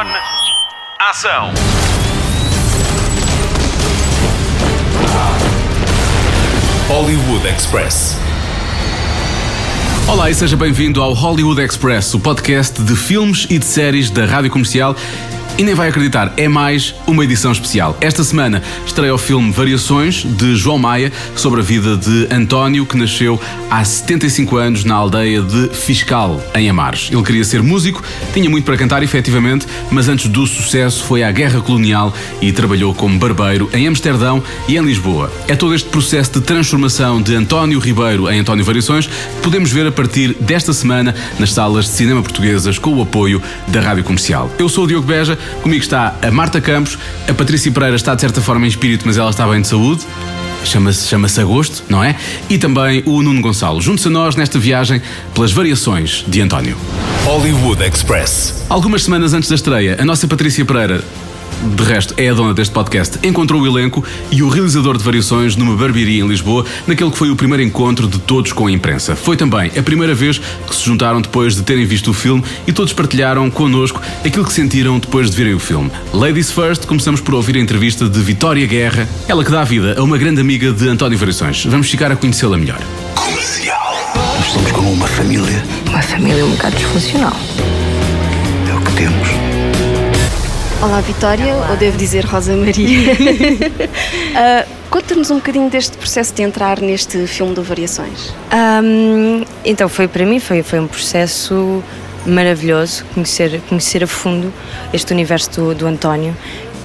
On. Ação. Hollywood Express. Olá e seja bem-vindo ao Hollywood Express, o podcast de filmes e de séries da Rádio Comercial. E nem vai acreditar, é mais uma edição especial. Esta semana estreia o filme Variações, de João Maia, sobre a vida de António, que nasceu há 75 anos na aldeia de Fiscal, em Amares. Ele queria ser músico, tinha muito para cantar, efetivamente, mas antes do sucesso foi à Guerra Colonial e trabalhou como barbeiro em Amsterdão e em Lisboa. É todo este processo de transformação de António Ribeiro em António Variações que podemos ver a partir desta semana nas salas de cinema portuguesas com o apoio da Rádio Comercial. Eu sou o Diogo Beja, comigo está a Marta Campos, a Patrícia Pereira está de certa forma em espírito, mas ela está bem de saúde. Chama-se chama Agosto, não é? E também o Nuno Gonçalo. Junte-se a nós nesta viagem pelas variações de António. Hollywood Express. Algumas semanas antes da estreia, a nossa Patrícia Pereira, de resto é a dona deste podcast, encontrou o elenco e o realizador de variações numa barbearia em Lisboa, naquele que foi o primeiro encontro de todos com a imprensa. Foi também a primeira vez que se juntaram depois de terem visto o filme e todos partilharam connosco aquilo que sentiram depois de verem o filme. Ladies First, começamos por ouvir a entrevista de Vitória Guerra, ela que dá vida a uma grande amiga de António Variações. Vamos ficar a conhecê-la melhor. Comercial. Nós somos como uma família. Uma família um bocado disfuncional. É o que temos. Olá Vitória, ou devo dizer Rosa Maria. Ah, Conta-nos um bocadinho deste processo de entrar neste filme do Variações. Ahm, então foi para mim foi foi um processo maravilhoso conhecer conhecer a fundo este universo do, do António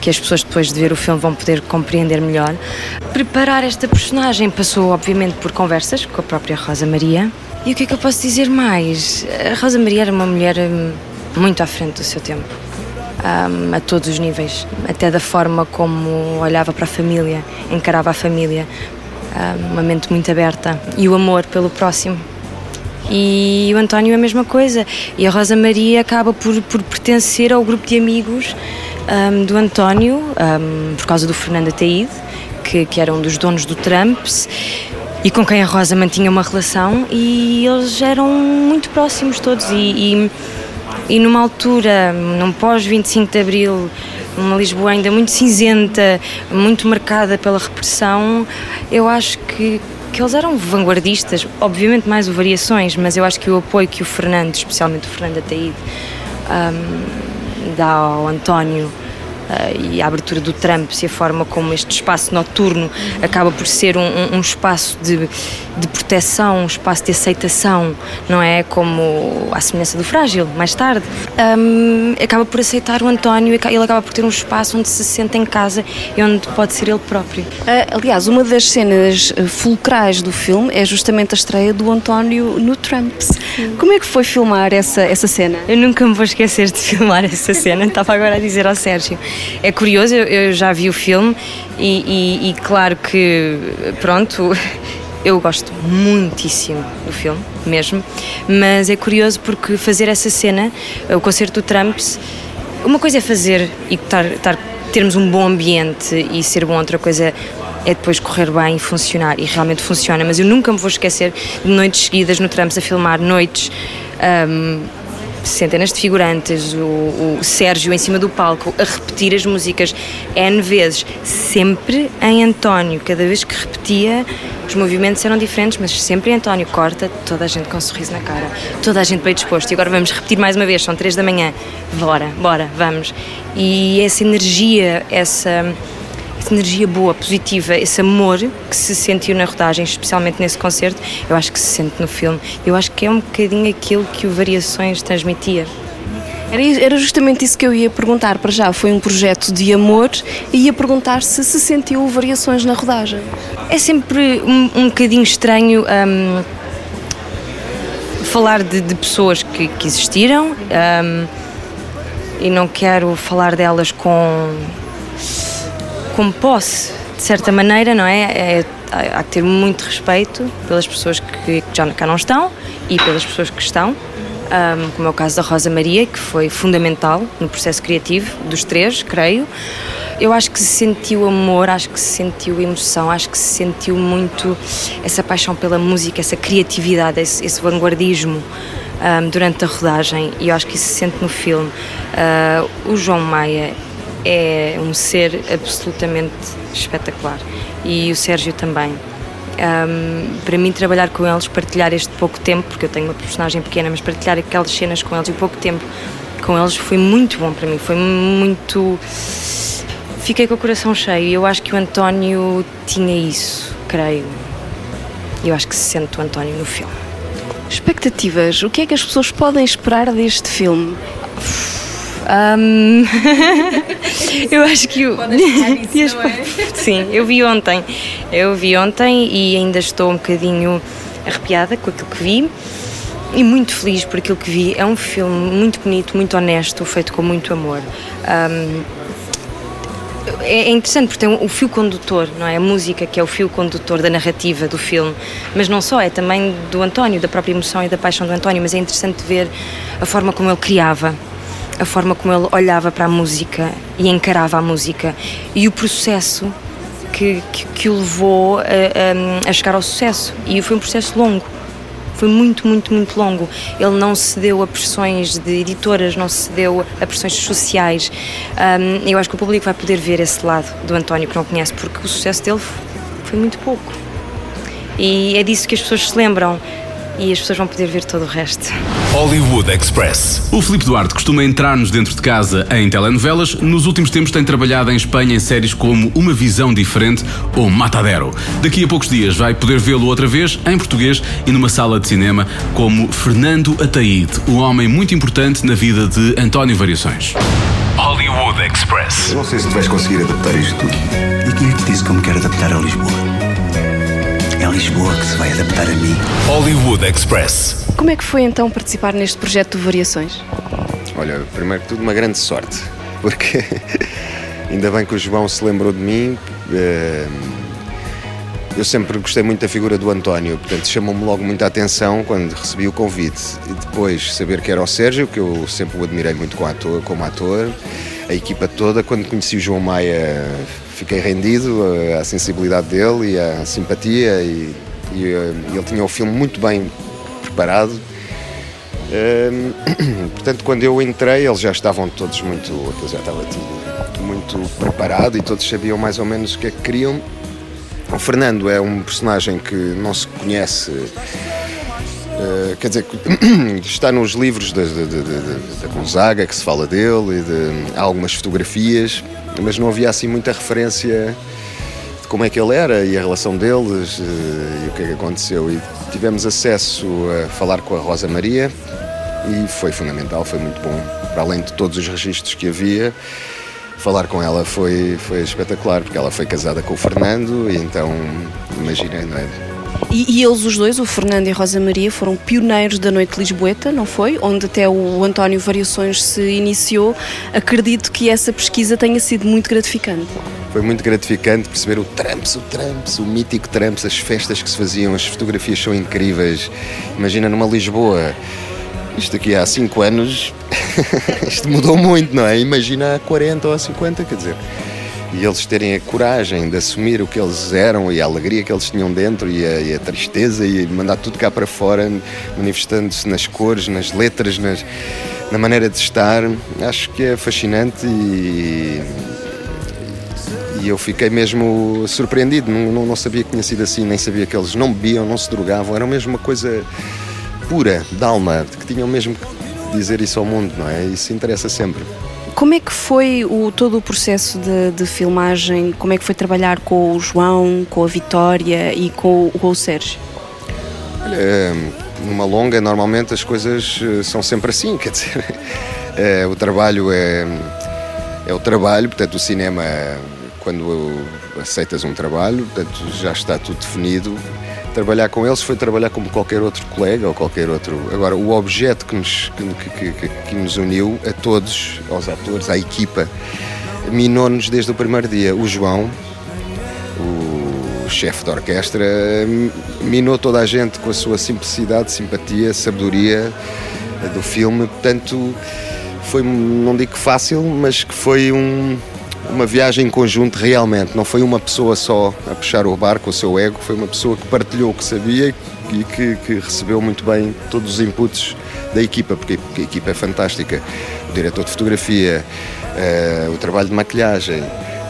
que as pessoas depois de ver o filme vão poder compreender melhor. Preparar esta personagem passou obviamente por conversas com a própria Rosa Maria. E o que é que eu posso dizer mais? A Rosa Maria era uma mulher hum, muito à frente do seu tempo. Um, a todos os níveis, até da forma como olhava para a família, encarava a família, um, uma mente muito aberta e o amor pelo próximo. E o António é a mesma coisa. E a Rosa Maria acaba por, por pertencer ao grupo de amigos um, do António, por causa do Fernando Ataíde, que, que era um dos donos do Trumps e com quem a Rosa mantinha uma relação. E eles eram muito próximos todos. E, e, e numa altura, num pós-25 de Abril, uma Lisboa ainda muito cinzenta, muito marcada pela repressão, eu acho que, que eles eram vanguardistas, obviamente mais o Variações, mas eu acho que o apoio que o Fernando, especialmente o Fernando Ataíde, um, dá ao António e a abertura do Trump e a forma como este espaço noturno acaba por ser um, um, espaço de, de proteção, um espaço de aceitação, não é? Como a semelhança do Frágil, mais tarde. Um, acaba por aceitar o António ele acaba por ter um espaço onde se sente em casa e onde pode ser ele próprio. Ah, aliás, uma das cenas ah, fulcrais do filme é justamente a estreia do António no Trumps. Como é que foi filmar essa, essa cena? Eu nunca me vou esquecer de filmar essa cena, estava agora a dizer ao Sérgio. É curioso, eu, já vi o filme e, e, e claro que, pronto, eu gosto muitíssimo do filme, mesmo, mas é curioso porque fazer essa cena, o concerto do Trumps, uma coisa é fazer e estar, estar, termos um bom ambiente e ser bom, outra coisa é depois correr bem e funcionar, e realmente funciona, mas eu nunca me vou esquecer de noites seguidas no Trumps a filmar noites. Um, centenas de figurantes, o, o, Sérgio em cima do palco a repetir as músicas N vezes, sempre em António. Cada vez que repetia, os movimentos eram diferentes, mas sempre em António. Corta, toda a gente com um sorriso na cara, toda a gente bem disposto. E agora vamos repetir mais uma vez, são três da manhã. Bora, bora, vamos. E essa energia, essa essa energia boa, positiva, esse amor que se sentiu na rodagem, especialmente nesse concerto, eu acho que se sente no filme. Eu acho que é um bocadinho aquilo que o Variações transmitia. Era, era justamente isso que eu ia perguntar para já. Foi um projeto de amor e ia perguntar se se sentiu variações na rodagem. É sempre um, um bocadinho estranho um, falar de, de, pessoas que, que existiram um, e não quero falar delas com como posse, de certa maneira, não é? é há que ter muito respeito pelas pessoas que, já cá não estão e pelas pessoas que estão, um, como é o caso da Rosa Maria, que foi fundamental no processo criativo dos três, creio. Eu acho que se sentiu amor, acho que se sentiu emoção, acho que se sentiu muito essa paixão pela música, essa criatividade, esse, esse vanguardismo. um, durante a rodagem e eu acho que isso se sente no filme. Uh, o João Maia é um ser absolutamente espetacular e o Sérgio também. Um, para mim, trabalhar com eles, partilhar este pouco tempo, porque eu tenho uma personagem pequena, mas partilhar aquelas cenas com eles e o pouco tempo com eles foi muito bom para mim. Foi muito. Fiquei com o coração cheio e eu acho que o António tinha isso, creio. Eu acho que se sente o António no filme. Expectativas. O que é que as pessoas podem esperar deste filme? Um, eu acho que o. Isso, é? Sim, eu vi ontem. Eu vi ontem e ainda estou um bocadinho arrepiada com aquilo que vi e muito feliz por aquilo que vi. É um filme muito bonito, muito honesto, feito com muito amor. Um, é, é interessante porque tem o fio condutor, não é? A música que é o fio condutor da narrativa do filme, mas não só, é também do António, da própria emoção e da paixão do António, mas é interessante ver a forma como ele criava a forma como ele olhava para a música e encarava a música e o processo que, que, que o levou a, a, a, chegar ao sucesso. E foi um processo longo. Foi muito, muito, muito longo. Ele não cedeu a pressões de editoras, não cedeu a pressões sociais. Um, eu acho que o público vai poder ver esse lado do António que não conhece, porque o sucesso dele foi muito pouco. E é disso que as pessoas se lembram e as pessoas vão poder ver todo o resto. Hollywood Express. O Filipe Duarte costuma entrar-nos dentro de casa em telenovelas. Nos últimos tempos tem trabalhado em Espanha em séries como Uma Visão Diferente ou Matadero. Daqui a poucos dias vai poder vê-lo outra vez em português e numa sala de cinema como Fernando Ataíde, um homem muito importante na vida de António Variações. Hollywood Express. Eu não sei se tu vais conseguir adaptar isto tudo. E quem é que te disse que eu me quero adaptar a Lisboa? Lisboa que se vai adaptar a mim. Hollywood Express. Como é que foi então participar neste projeto de Variações? Olha, primeiro que tudo, uma grande sorte, porque ainda bem que o João se lembrou de mim. Eh, eu sempre gostei muito da figura do António, portanto chamou-me logo muita atenção quando recebi o convite. E depois saber que era o Sérgio, que eu sempre o admirei muito como ator, como ator. a equipa toda. Quando conheci o João Maia, fiquei rendido à sensibilidade dele e à simpatia e, e eh, ele tinha o filme muito bem preparado. Um, portanto, quando eu entrei, eles já estavam todos muito. Aquilo já estava muito preparado e todos sabiam mais ou menos o que é que queriam. O Fernando é um personagem que não se conhece. Uh, quer dizer, está nos livros da Gonzaga que se fala dele e de, há algumas fotografias, mas não havia assim muita referência de como é que ele era e a relação deles eh, e o que é que aconteceu. E tivemos acesso a falar com a Rosa Maria e foi fundamental, foi muito bom. Para além de todos os registros que havia, falar com ela foi, foi espetacular, porque ela foi casada com o Fernando e então, imaginem, não é? E, e, eles, os dois, o Fernando e a Rosa Maria, foram pioneiros da Noite Lisboeta, não foi? Onde até o António Variações se iniciou. Acredito que essa pesquisa tenha sido muito gratificante. Foi muito gratificante perceber o Tramps, o Tramps, o mítico Tramps, as festas que se faziam, as fotografias são incríveis. Imagina numa Lisboa, isto aqui há 5 anos, isto mudou muito, não é? Imagina há 40 ou há 50, quer dizer e eles terem a coragem de assumir o que eles eram e a alegria que eles tinham dentro e a, e a tristeza e mandar tudo cá para fora, manifestando-se nas cores, nas letras, nas, na maneira de estar, acho que é fascinante e, e eu fiquei mesmo surpreendido, não, não, não, sabia que tinha sido assim, nem sabia que eles não bebiam, não se drogavam, era mesmo uma coisa pura, de alma, que tinham mesmo que dizer isso ao mundo, não é? Isso interessa sempre. Como é que foi o, todo o processo de, de, filmagem? Como é que foi trabalhar com o João, com a Vitória e com, com o Sérgio? Olha, numa longa, normalmente as coisas eh, são sempre assim, quer dizer, é, o trabalho é, é o trabalho, portanto, o cinema, quando aceitas um trabalho, portanto, já está tudo definido trabalhar com eles foi trabalhar como qualquer outro colega ou qualquer outro. Agora, o objeto que nos, que, que, que nos uniu a todos, aos atores, à equipa, minou-nos desde o primeiro dia. O João, o chefe da orquestra, minou toda a gente com a sua simplicidade, simpatia, sabedoria do filme. Portanto, foi, não digo fácil, mas que foi um uma viagem em conjunto realmente. Não foi uma pessoa só a puxar o barco, o seu ego, foi uma pessoa que partilhou o que sabia e que, que recebeu muito bem todos os inputs da equipa, porque a equipa é fantástica. O diretor de fotografia, eh, o trabalho de maquilhagem,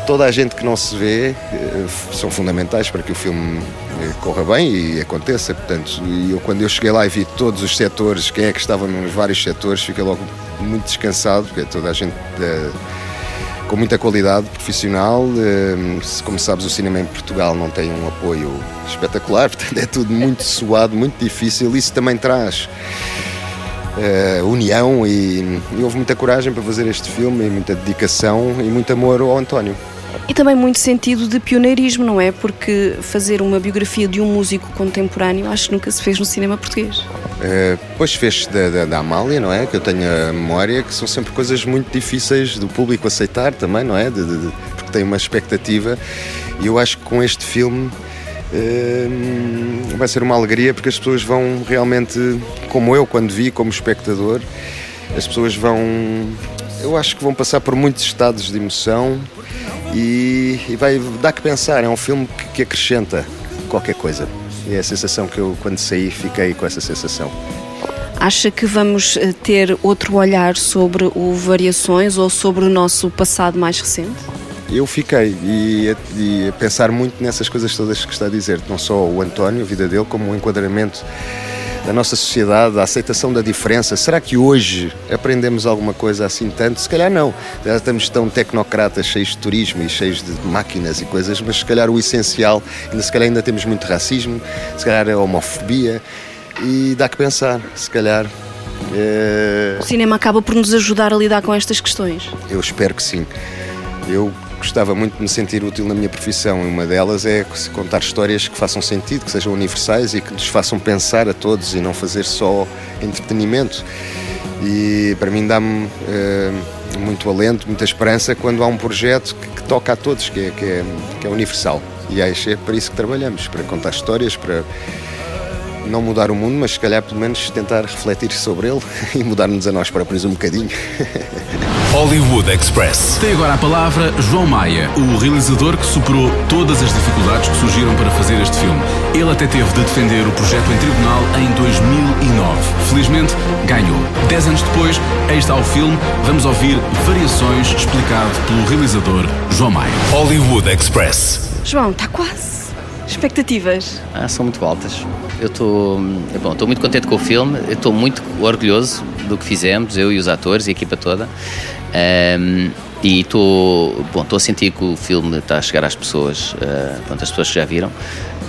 toda a gente que não se vê eh, são fundamentais para que o filme eh, corra bem e aconteça. Portanto, eu, quando eu cheguei lá e vi todos os setores, quem é que estava nos vários setores, fiquei logo muito descansado, porque é toda a gente eh, com muita qualidade profissional. Eh, se- como sabes, o cinema em Portugal não tem um apoio espetacular, portanto é tudo muito suado, muito difícil. Isso também traz eh, união e, e houve muita coragem para fazer este filme, e muita dedicação e muito amor ao António. E também muito sentido de pioneirismo, não é? Porque fazer uma biografia de um músico contemporâneo acho que nunca se fez no cinema português. Uh, depois fez da, da, da Amália, não é? Que eu tenho a memória, que são sempre coisas muito difíceis do público aceitar também, não é? De- de- de- porque tem uma expectativa. E eu acho que com este filme uh, vai ser uma alegria, porque as pessoas vão realmente, como eu quando vi, como espectador, as pessoas vão. Eu acho que vão passar por muitos estados de emoção e, e vai dar que pensar. É um filme que, que acrescenta qualquer coisa. É a sensação que eu, quando saí, fiquei com essa sensação. Acha que vamos eh, ter outro olhar sobre o Variações ou sobre o nosso passado mais recente? Eu fiquei e a, e a pensar muito nessas coisas todas que está a dizer, não só o António, a vida dele, como o enquadramento da nossa sociedade, a aceitação da diferença. Será que hoje aprendemos alguma coisa assim tanto? Se calhar não. Já estamos tão tecnocratas, cheios de turismo e cheios de máquinas e coisas, mas se calhar o essencial, ainda se calhar ainda temos muito racismo, se calhar a homofobia e dá que pensar, se calhar. eh, O cinema acaba por nos ajudar a lidar com estas questões. eu espero que sim. Eu gostava muito de me sentir útil na minha profissão e uma delas é contar histórias que façam sentido, que sejam universais e que nos façam pensar a todos e não fazer só entretenimento. E para mim dá-me eh, muito alento, muita esperança quando há um projeto que, que toca a todos, que é, que é, que é universal. E é para isso que trabalhamos, para contar histórias, para não mudar o mundo, mas se calhar pelo menos tentar refletir sobre ele e mudar-nos a nós próprios um bocadinho. Hollywood Express. Tem agora a palavra João Maia, o realizador que superou todas as dificuldades que surgiram para fazer este filme. Ele até teve de defender o projeto em tribunal em 2009. Felizmente, ganhou. Dez anos depois, aí está o filme. Vamos ouvir Variações, explicado pelo realizador João Maia. Hollywood Express. João, está quase. Expectativas? Ah, são muito altas. Eu estou bom, estou muito contente com o filme, estou muito orgulhoso do que fizemos, eu e os atores e a equipa toda. Ahm, e estou bom, estou a sentir que o filme está a chegar às pessoas, ah, pronto, as pessoas que já viram.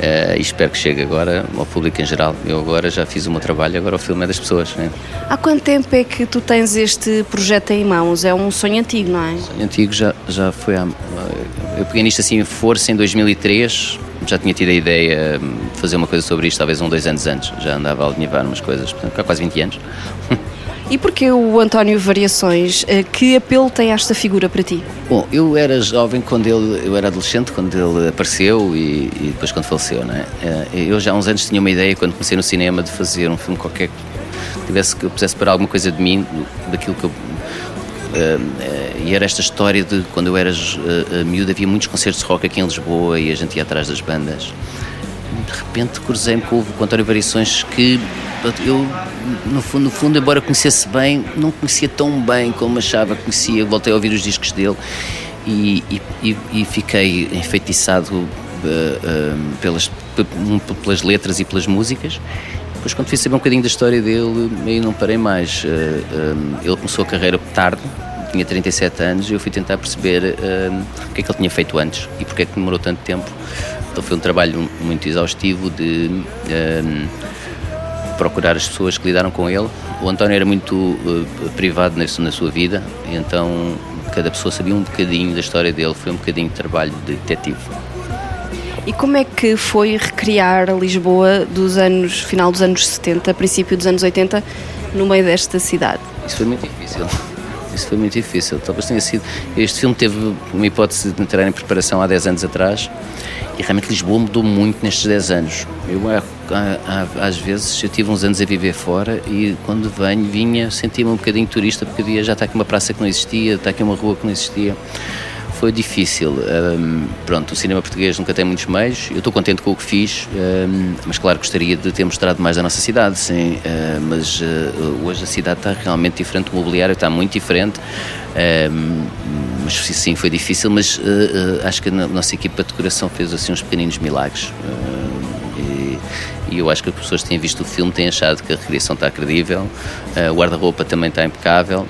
ah, e espero que chegue agora ao público em geral. Eu agora já fiz o meu trabalho, agora o filme é das pessoas. Né? Há quanto tempo é que tu tens este projeto em mãos? É um sonho antigo, não é? antigo já, já foi há, eu peguei nisto assim em força em 2003 já tinha tido a ideia de fazer uma coisa sobre isto talvez um, dois anos antes já andava a alinhavar umas coisas portanto há quase 20 anos E porquê o António Variações? Eh, Que apelo tem esta figura para ti? Bom, eu era jovem quando ele, eu era adolescente quando ele apareceu e, e depois quando faleceu, é? Eh, Eu já há uns anos tinha uma ideia quando comecei no cinema de fazer um filme qualquer que tivesse que eu pusesse para alguma coisa de mim, daquilo que eu e era esta história de quando eu era uh, miúdo havia muitos concertos de rock aqui em Lisboa e a gente ia atrás das bandas. De repente cruzei-me com o António Variações que eu, no fundo, no fundo, embora conhecesse bem, não conhecia tão bem como achava que conhecia. Voltei a ouvir os discos dele e, e, e- fiquei enfeitiçado eh, eh, pelas, pe- pelas letras e pelas músicas. Depois, quando fui saber um bocadinho da história dele, aí não parei mais. Eh, eh, ele começou a carreira tarde, tinha 37 anos, e eu fui tentar perceber eh, o que é que ele tinha feito antes e porque é que demorou tanto tempo. Então, foi um trabalho muito exaustivo de procurar as pessoas que lidaram com ele. O António era muito eh, privado na, na sua vida, então cada pessoa sabia um bocadinho da história dele, foi um bocadinho de trabalho de detetive. E como é que foi recriar Lisboa dos anos, final dos anos 70, princípio dos anos 80, no meio desta cidade? Isso foi muito difícil. Isso foi muito difícil. Talvez tenha sido. Este filme teve uma hipótese de entrar em preparação há 10 anos atrás e realmente Lisboa mudou muito nestes 10 anos. Eu, às vezes, eu tive uns anos a viver fora e quando venho, vinha, sentia-me um bocadinho turista porque havia, já está aqui uma praça que não existia, está aqui uma rua que não existia. Foi difícil. Um, pronto, o cinema português nunca tem muitos meios. Eu estou contente com o que fiz, um, mas claro gostaria de ter mostrado mais da nossa cidade, sim. Uh, mas uh, hoje a cidade está realmente diferente, o mobiliário está muito diferente. Um, mas sim, foi difícil, mas uh, acho que a nossa equipa de decoração fez assim uns pequeninos milagres. E, e, eu acho que as pessoas que têm visto o filme têm achado que a recriação está credível, o guarda-roupa também está impecável.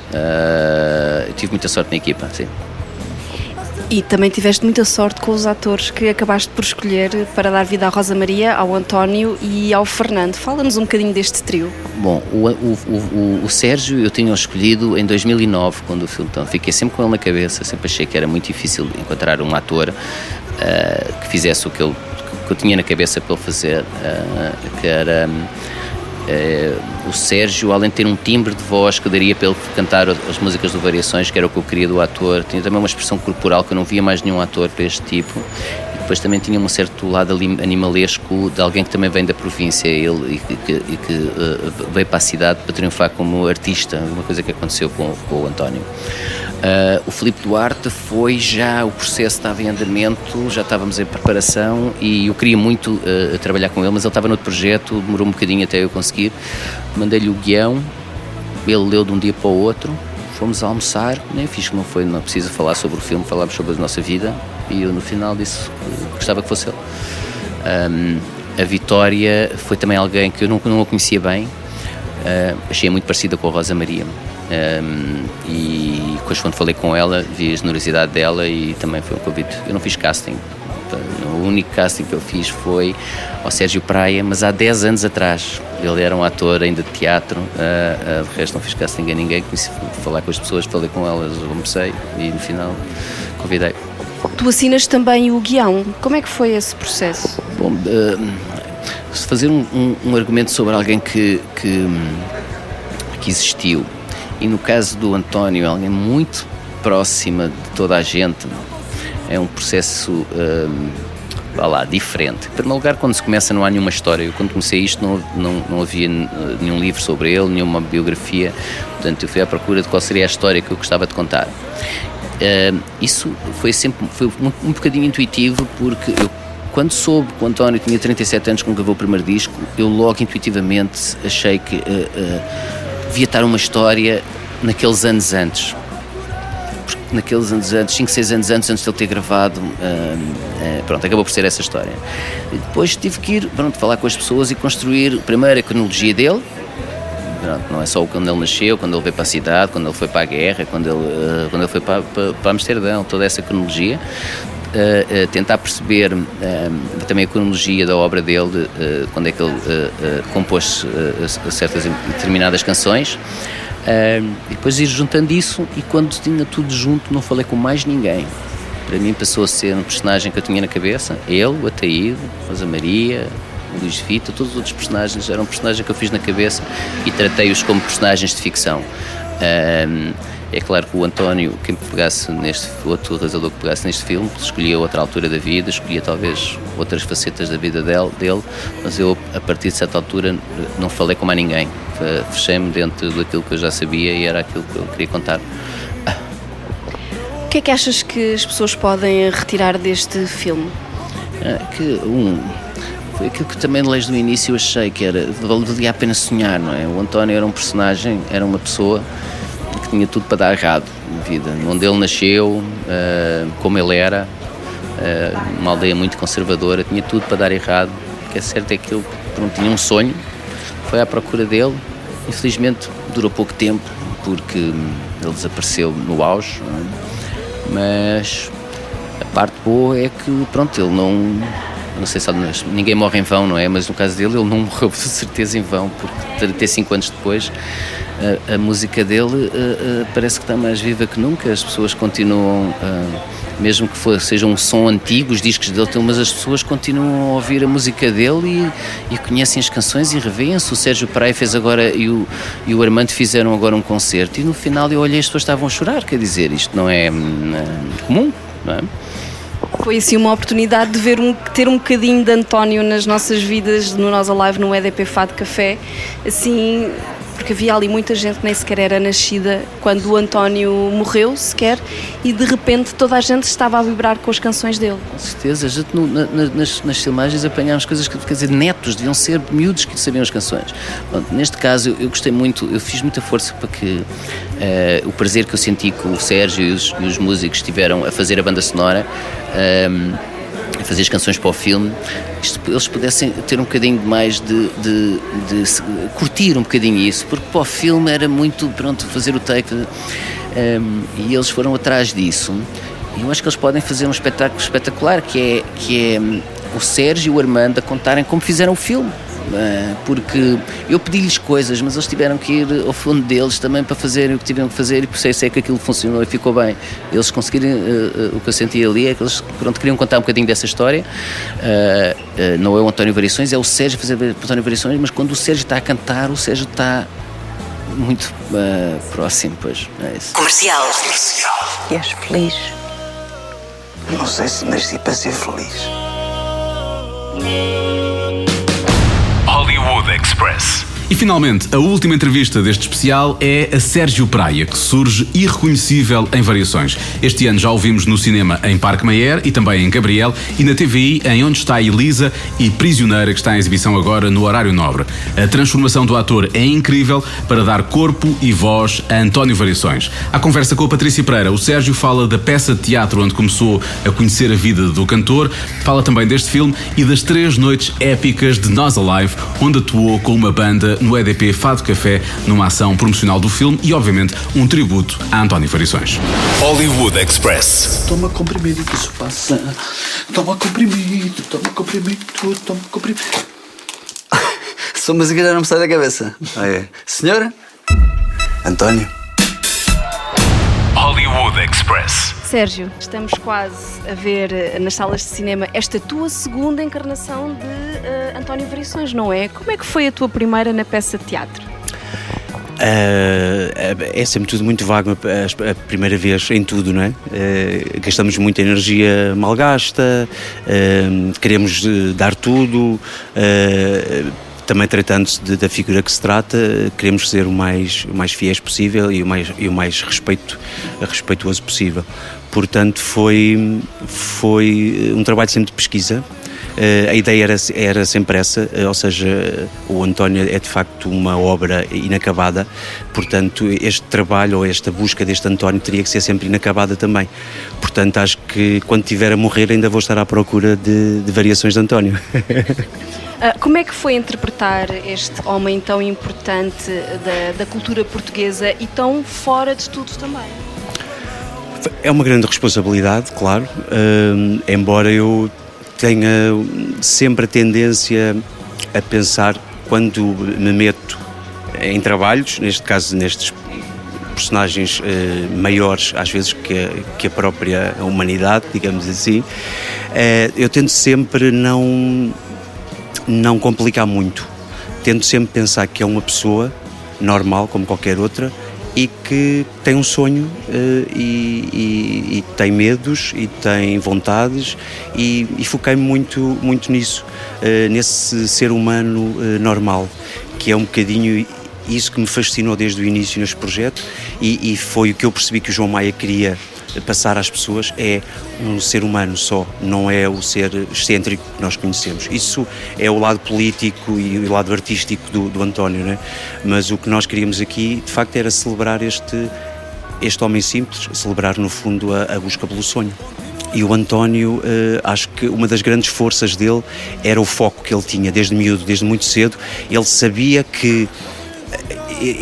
tive muita sorte na equipa, sim. E também tiveste muita sorte com os atores que acabaste por escolher para dar vida à Rosa Maria, ao António e ao Fernando. Fala-nos um bocadinho deste trio. Bom, o, o, o, o Sérgio eu tinha escolhido em 2009, quando o filme. Então, fiquei sempre com ele na cabeça, sempre achei que era muito difícil encontrar um ator uh, que fizesse o que, ele, que eu tinha na cabeça para ele fazer, uh, que era. Uh, o Sérgio, além de ter um timbre de voz que daria para ele cantar as músicas do Variações, que era o que eu queria do ator, tinha também uma expressão corporal que eu não via mais nenhum ator para este tipo. E depois também tinha um certo lado animalesco de alguém que também vem da província ele, e que, e que uh, veio para a cidade para triunfar como artista, uma coisa que aconteceu com, com o António. Uh, o Filipe Duarte foi já, o processo estava em andamento, já estávamos em preparação e eu queria muito uh, trabalhar com ele, mas ele estava no projeto, demorou um bocadinho até eu conseguir. Mandei-lhe o guião, ele leu de um dia para o outro, fomos almoçar, nem fiz que não foi, não precisa falar sobre o filme, falámos sobre a nossa vida e eu no final disse que gostava que fosse ele. Um, a Vitória foi também alguém que eu não, não a conhecia bem, uh, achei muito parecida com a Rosa Maria. Um, e depois quando falei com ela vi a generosidade dela e também foi um convite. Eu não fiz casting, o único casting que eu fiz foi ao Sérgio Praia, mas há 10 anos atrás. Ele era um ator ainda de teatro, uh, uh, de resto não fiz casting a ninguém, comecei a falar com as pessoas, falei com elas, comecei e no final convidei. Tu assinas também o guião, como é que foi esse processo? Bom, uh, fazer um, um, um, argumento sobre alguém que, que, que existiu e no caso do António, alguém muito próxima de toda a gente, é um processo, hum, lá, diferente. Em primeiro lugar, quando se começa não há nenhuma história. Eu quando comecei isto não, não, não havia nenhum livro sobre ele, nenhuma biografia, portanto eu fui à procura de qual seria a história que eu gostava de contar. Uh, isso foi sempre foi um, um bocadinho intuitivo porque eu quando soube que o António tinha 37 anos quando gravou o primeiro disco, eu logo intuitivamente achei que uh, devia estar uma história naqueles anos antes. Porque naqueles anos antes, 5, 6 anos antes, antes de ele ter gravado, uh, uh, pronto, acabou por ser essa história. E depois tive que ir, pronto, falar com as pessoas e construir, primeiro, a cronologia dele, não é só quando ele nasceu, quando ele veio para a cidade, quando ele foi para a guerra, quando ele, uh, quando ele foi para, para, para Amsterdão, toda essa cronologia. Uh, uh, tentar perceber uh, também a cronologia da obra dele, quando é que ele compôs certas determinadas canções. e depois ir juntando isso, e quando tinha tudo junto, não falei com mais ninguém. Para mim, passou a ser um personagem que eu tinha na cabeça: ele, o Ataíde, Rosa Maria, o Luís Vita, todos os outros personagens eram personagens que eu fiz na cabeça e tratei-os como personagens de ficção. É claro que o António, quem pegasse neste, outro realizador que pegasse neste filme, escolhia outra altura da vida, escolhia talvez outras facetas da vida dele, dele mas eu, a partir de certa altura, não falei com mais ninguém. Fechei-me dentro daquilo que eu já sabia e era aquilo que eu queria contar. O que é que achas que as pessoas podem retirar deste filme? É, que, um, foi aquilo que também desde o início eu achei que era valia a pena sonhar, não é? O António era um personagem, era uma pessoa tinha tudo para dar errado na vida. Onde ele nasceu, uh, como ele era, uh, uma aldeia muito conservadora, tinha tudo para dar errado. O que é certo é que ele pronto, tinha um sonho, foi à procura dele. Infelizmente durou pouco tempo, porque ele desapareceu no auge. É? Mas a parte boa é que, pronto, ele não não sei se ninguém morre em vão, não é? Mas no caso dele, ele não morreu de certeza em vão, porque 35 anos depois a, a música dele uh, uh, parece que está mais viva que nunca. As pessoas continuam, uh, mesmo que for, seja um som antigo, os discos dele, mas as pessoas continuam a ouvir a música dele e, e conhecem as canções e revêem-se. O Sérgio Praia fez agora e o, e o Armando fizeram agora um concerto e no final eu olhei as pessoas estavam a chorar. Quer dizer, isto não é, é comum, não é? Foi assim uma oportunidade de ver um, ter um bocadinho de António nas nossas vidas no nosso live no EDP Fado Café, assim porque havia ali muita gente que nem sequer era nascida quando o António morreu, sequer, e de repente toda a gente estava a vibrar com as canções dele. Com certeza, a gente no, na, nas, nas, filmagens apanhámos coisas que, quer dizer, netos, deviam ser miúdos que sabiam as canções. Neste caso, eu, eu, gostei muito, eu fiz muita força para que uh, o prazer que eu senti que o Sérgio e os, e os músicos tiveram a fazer a banda sonora. Fazer as canções para o filme, isto, eles pudessem ter um bocadinho mais de, de, de, curtir um bocadinho isso, porque para o filme era muito, pronto, fazer o take, um, e eles foram atrás disso. Eu acho que eles podem fazer um espetáculo espetacular, que é, que é hum, o Sérgio e o Armando a contarem como fizeram o filme. Eh, porque eu pedi-lhes coisas, mas eles tiveram que ir ao fundo deles também para fazerem o que tiveram que fazer e por isso é que aquilo funcionou e ficou bem. Eles conseguiram, uh, uh, o que eu senti ali é que eles pronto, queriam contar um bocadinho dessa história. Não é o António Variações, é o Sérgio fazer António Variações, mas quando o Sérgio está a cantar, o Sérgio está muito próximo, pois. É isso. Comercial. Comercial. E és feliz? Não sei se nasci para ser feliz. Hollywood Express. E finalmente, a última entrevista deste especial é a Sérgio Praia, que surge irreconhecível em variações. Este ano já o vimos no cinema em Parque Mayer e também em Gabriel e na TVI em Onde Está Elisa e Prisioneira, que está em exibição agora no horário nobre. A transformação do ator é incrível para dar corpo e voz a António Variações. À conversa com a Patrícia Pereira, o Sérgio fala da peça de teatro onde começou a conhecer a vida do cantor, fala também deste filme e das três noites épicas de Nós Alive, onde atuou com uma banda no EDP Fado Café, numa ação promocional do filme e, obviamente, um tributo a António Variações. Hollywood Express. Toma comprimido que isso passa. Toma comprimido, toma comprimido, toma comprimido. Só música já não me sai da cabeça. Ah, é. Senhora? António? Hollywood Express. Sérgio, estamos quase a ver eh, nas salas de cinema esta tua segunda encarnação de uh, António Variações, não é? Como é que foi a tua primeira na peça de teatro? Uh, é sempre tudo muito vago a, primeira vez em tudo, não é? Uh, gastamos muita energia mal gasta, uh, queremos dar tudo, também tratando-se da figura que se trata, queremos ser o mais, o mais fiéis possível e o mais, e o mais respeito, respeituoso possível. Portanto, foi, foi um trabalho sempre de pesquisa. Uh, a ideia era, era sempre essa, uh, ou seja, o António é de facto uma obra inacabada, portanto, este trabalho ou esta busca deste António teria que ser sempre inacabada também. Portanto, acho que quando tiver a morrer ainda vou estar à procura de, de variações de António. Ah, como é que foi interpretar este homem tão importante da, da cultura portuguesa e tão fora de tudo também? É uma grande responsabilidade, claro, uh, embora eu tenha sempre a tendência a pensar quando me meto em trabalhos, neste caso nestes personagens uh, maiores às vezes que a, que a própria humanidade, digamos assim, uh, eu tento sempre não não complicar muito. Tento sempre pensar que é uma pessoa normal, como qualquer outra, e que tem um sonho uh, e, e, e, tem medos e tem vontades e, e foquei muito, muito nisso, uh, nesse ser humano uh, normal, que é um bocadinho isso que me fascinou desde o início neste projeto e, foi o que eu percebi que o João Maia queria passar às pessoas é um ser humano só, não é o ser excêntrico que nós conhecemos. Isso é o lado político e o lado artístico do, do António, né? mas o que nós queríamos aqui, de facto, era celebrar este, este homem simples, celebrar no fundo a, a busca pelo sonho. E o António, eh, acho que uma das grandes forças dele era o foco que ele tinha desde miúdo, desde muito cedo. Ele sabia que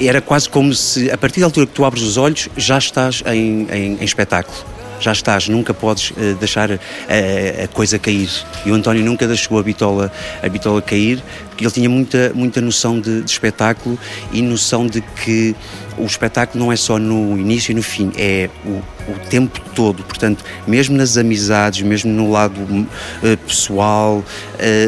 era quase como se, a partir da altura que tu abres os olhos, já estás em, em, em espetáculo. Já estás, nunca podes uh, deixar a, a, coisa cair. E o António nunca deixou a bitola, a bitola cair, porque ele tinha muita, muita noção de, de espetáculo e noção de que o espetáculo não é só no início e no fim, é o, o tempo todo. Portanto, mesmo nas amizades, mesmo no lado uh, pessoal, uh,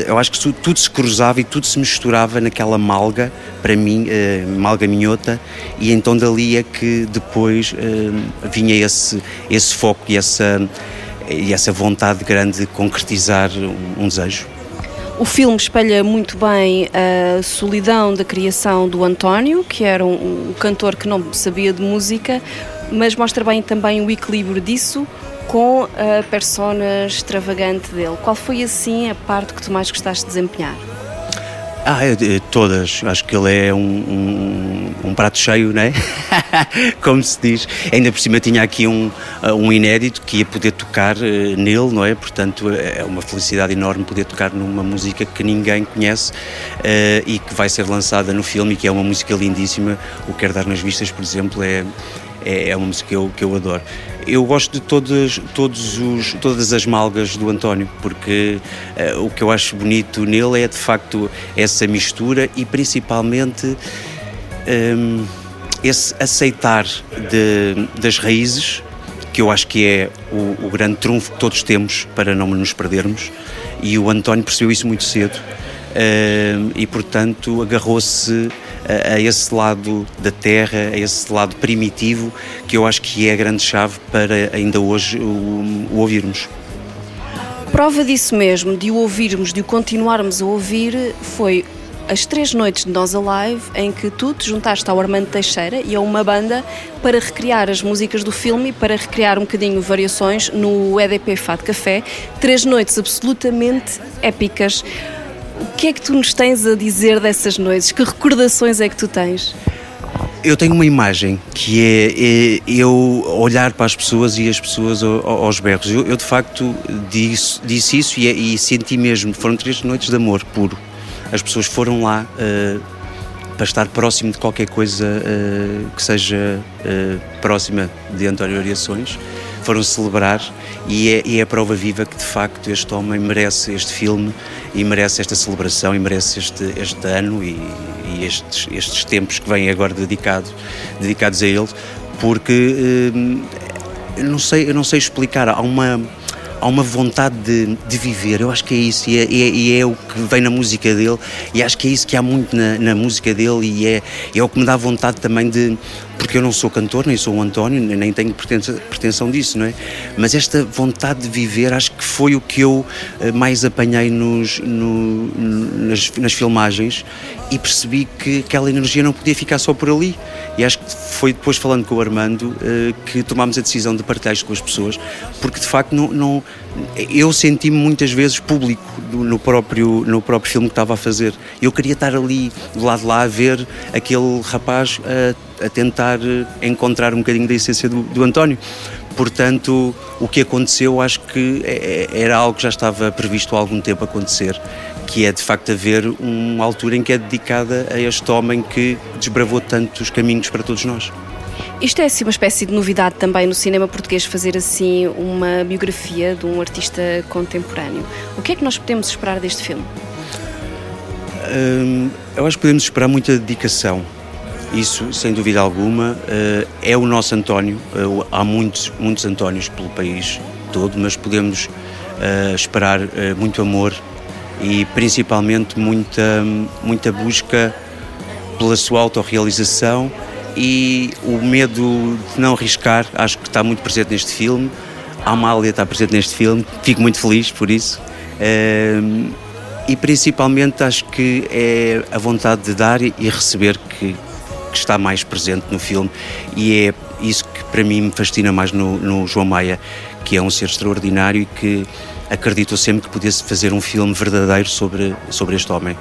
eu acho que tudo se cruzava e tudo se misturava naquela malga, para mim, uh, malga minhota, e então dali é que depois vinha esse, esse foco e essa, e essa vontade grande de concretizar um, um desejo. O filme espelha muito bem a solidão da criação do António, que era um, um cantor que não sabia de música, mas mostra bem também o equilíbrio disso com a persona extravagante dele. Qual foi assim a parte que tu mais gostaste de desempenhar? Ah, é, é, todas. Acho que ele é um, um, um prato cheio, né? Como se diz. Ainda por cima tinha aqui um, um inédito que ia poder tocar uh, nele, não é? Portanto, é uma felicidade enorme poder tocar numa música que ninguém conhece uh, e que vai ser lançada no filme e que é uma música lindíssima. O Quer Dar nas Vistas, por exemplo, é, é, é uma música que eu, que eu adoro. Eu gosto de todos, todos os, todas as malgas do António, porque uh, o que eu acho bonito nele é de facto essa mistura e principalmente um, ehm, esse aceitar de, das raízes, que eu acho que é o, o grande trunfo que todos temos para não nos perdermos, e o António percebeu isso muito cedo. Uh, e portanto agarrou-se a, esse lado da terra, a esse lado primitivo, que eu acho que é a grande chave para ainda hoje o, o ouvirmos. Prova disso mesmo, de o ouvirmos, de o continuarmos a ouvir, foi as três noites de Nós Alive em que tu te juntaste ao Armando Teixeira e a uma banda para recriar as músicas do filme, para recriar um bocadinho variações no EDP Fado Café. Três noites absolutamente épicas. O que é que tu nos tens a dizer dessas noites? Que recordações é que tu tens? Eu tenho uma imagem que é, é eu olhar para as pessoas e as pessoas aos berros. Eu, eu de facto disse, disse isso e, é, e, senti mesmo. Foram três noites de amor puro. As pessoas foram lá uh, para estar próximo de qualquer coisa uh, que seja uh, próxima de António Foram celebrar e é, e é a prova viva que de facto este homem merece este filme e merece esta celebração e merece este, este ano e, e estes, estes tempos que vêm agora dedicado, dedicados a ele, porque hum, não sei, eu não sei explicar, há uma há uma vontade de, de viver, eu acho que é isso, e é, é, é, o que vem na música dele, e acho que é isso que há muito na, na música dele, e é, é o que me dá vontade também de, porque eu não sou cantor, nem sou o António, nem tenho pretensão disso, não é? Mas esta vontade de viver, acho que foi o que eu eh, mais apanhei nos, no, nas, nas filmagens e percebi que aquela energia não podia ficar só por ali. E acho que foi depois falando com o Armando uh, que tomámos a decisão de partilhar isto com as pessoas, porque de facto não, não eu senti-me muitas vezes público no próprio, no próprio filme que estava a fazer. Eu queria estar ali, do lado de lá, a ver aquele rapaz a, a tentar encontrar um bocadinho da essência do, do António. Portanto, o que aconteceu acho que é, é, era algo que já estava previsto há algum tempo acontecer, que é de facto haver uma altura em que é dedicada a este homem que desbravou tantos caminhos para todos nós. Isto é assim, uma espécie de novidade também no cinema português fazer assim uma biografia de um artista contemporâneo. O que é que nós podemos esperar deste filme? Hum, eu acho que podemos esperar muita dedicação. Isso, sem dúvida alguma, uh, é o nosso António. Uh, há muitos, muitos Antónios pelo país todo, mas podemos uh, esperar muito amor e principalmente muita, muita busca pela sua autorrealização e o medo de não arriscar acho que está muito presente neste filme. A Amália está presente neste filme, fico muito feliz por isso. E principalmente acho que é a vontade de dar e receber que, que, está mais presente no filme e é isso que para mim me fascina mais no, no João Maia, que é um ser extraordinário e que acredito sempre que pudesse fazer um filme verdadeiro sobre, sobre este homem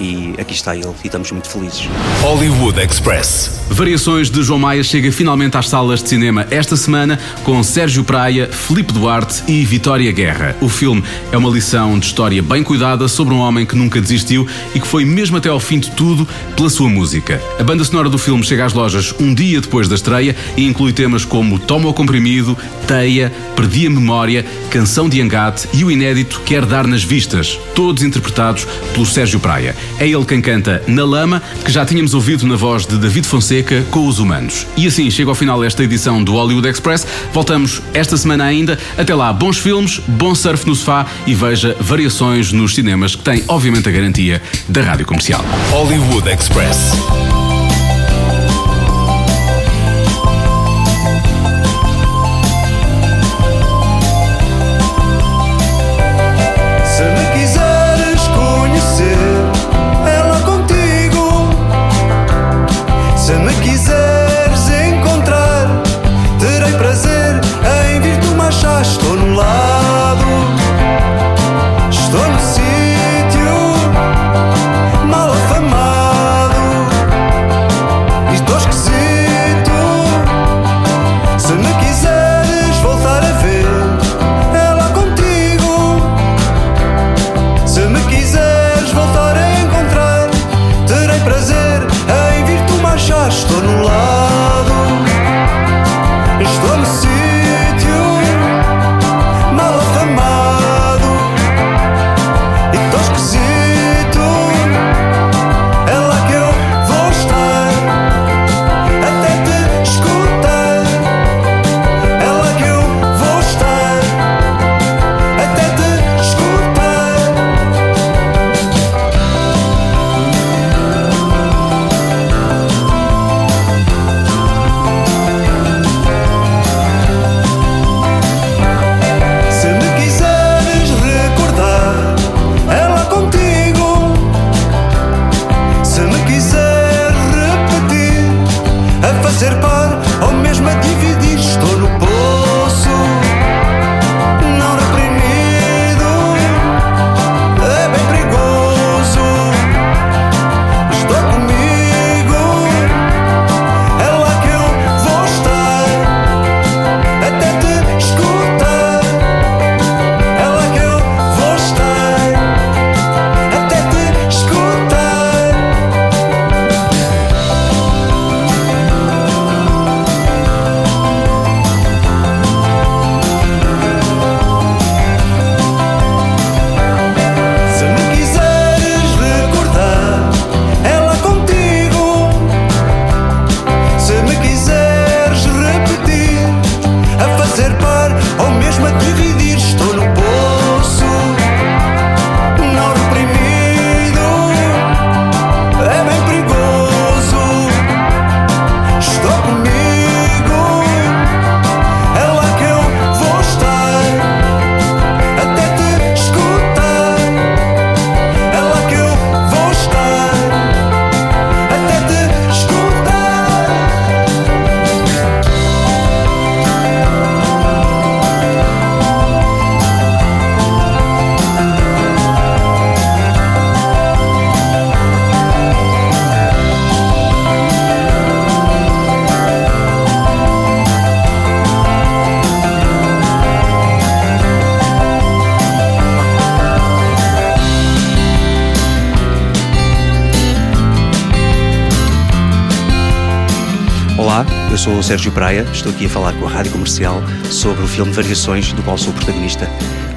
e aqui está ele e estamos muito felizes. Hollywood Express. Variações de João Maia chega finalmente às salas de cinema esta semana com Sérgio Praia, Felipe Duarte e Vitória Guerra. O filme é uma lição de história bem cuidada sobre um homem que nunca desistiu e que foi mesmo até ao fim de tudo pela sua música. A banda sonora do filme chega às lojas um dia depois da estreia e inclui temas como Toma o Comprimido, Teia, Perdi a Memória, Canção de Angate e o inédito Quer Dar nas Vistas, todos interpretados pelo Sérgio Praia. É ele quem canta Na Lama, que já tínhamos ouvido na voz de David Fonseca com os humanos. E assim chega ao final esta edição do Hollywood Express. Voltamos esta semana ainda. Até lá, bons filmes, bom surf no sofá e veja variações nos cinemas que têm, obviamente, a garantia da rádio comercial. Hollywood Express. Sou o Sérgio Praia, estou aqui a falar com a Rádio Comercial sobre o filme Variações, do qual sou protagonista.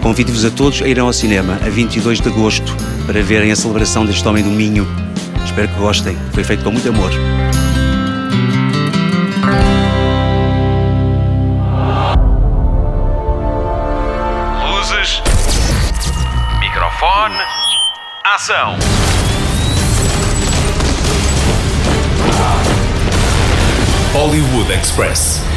Convido-vos a todos a irem ao cinema a 22 de agosto para verem a celebração deste Homem do Minho. Espero que gostem, foi feito com muito amor. Luzes. Microfone. Ação. Hollywood Express.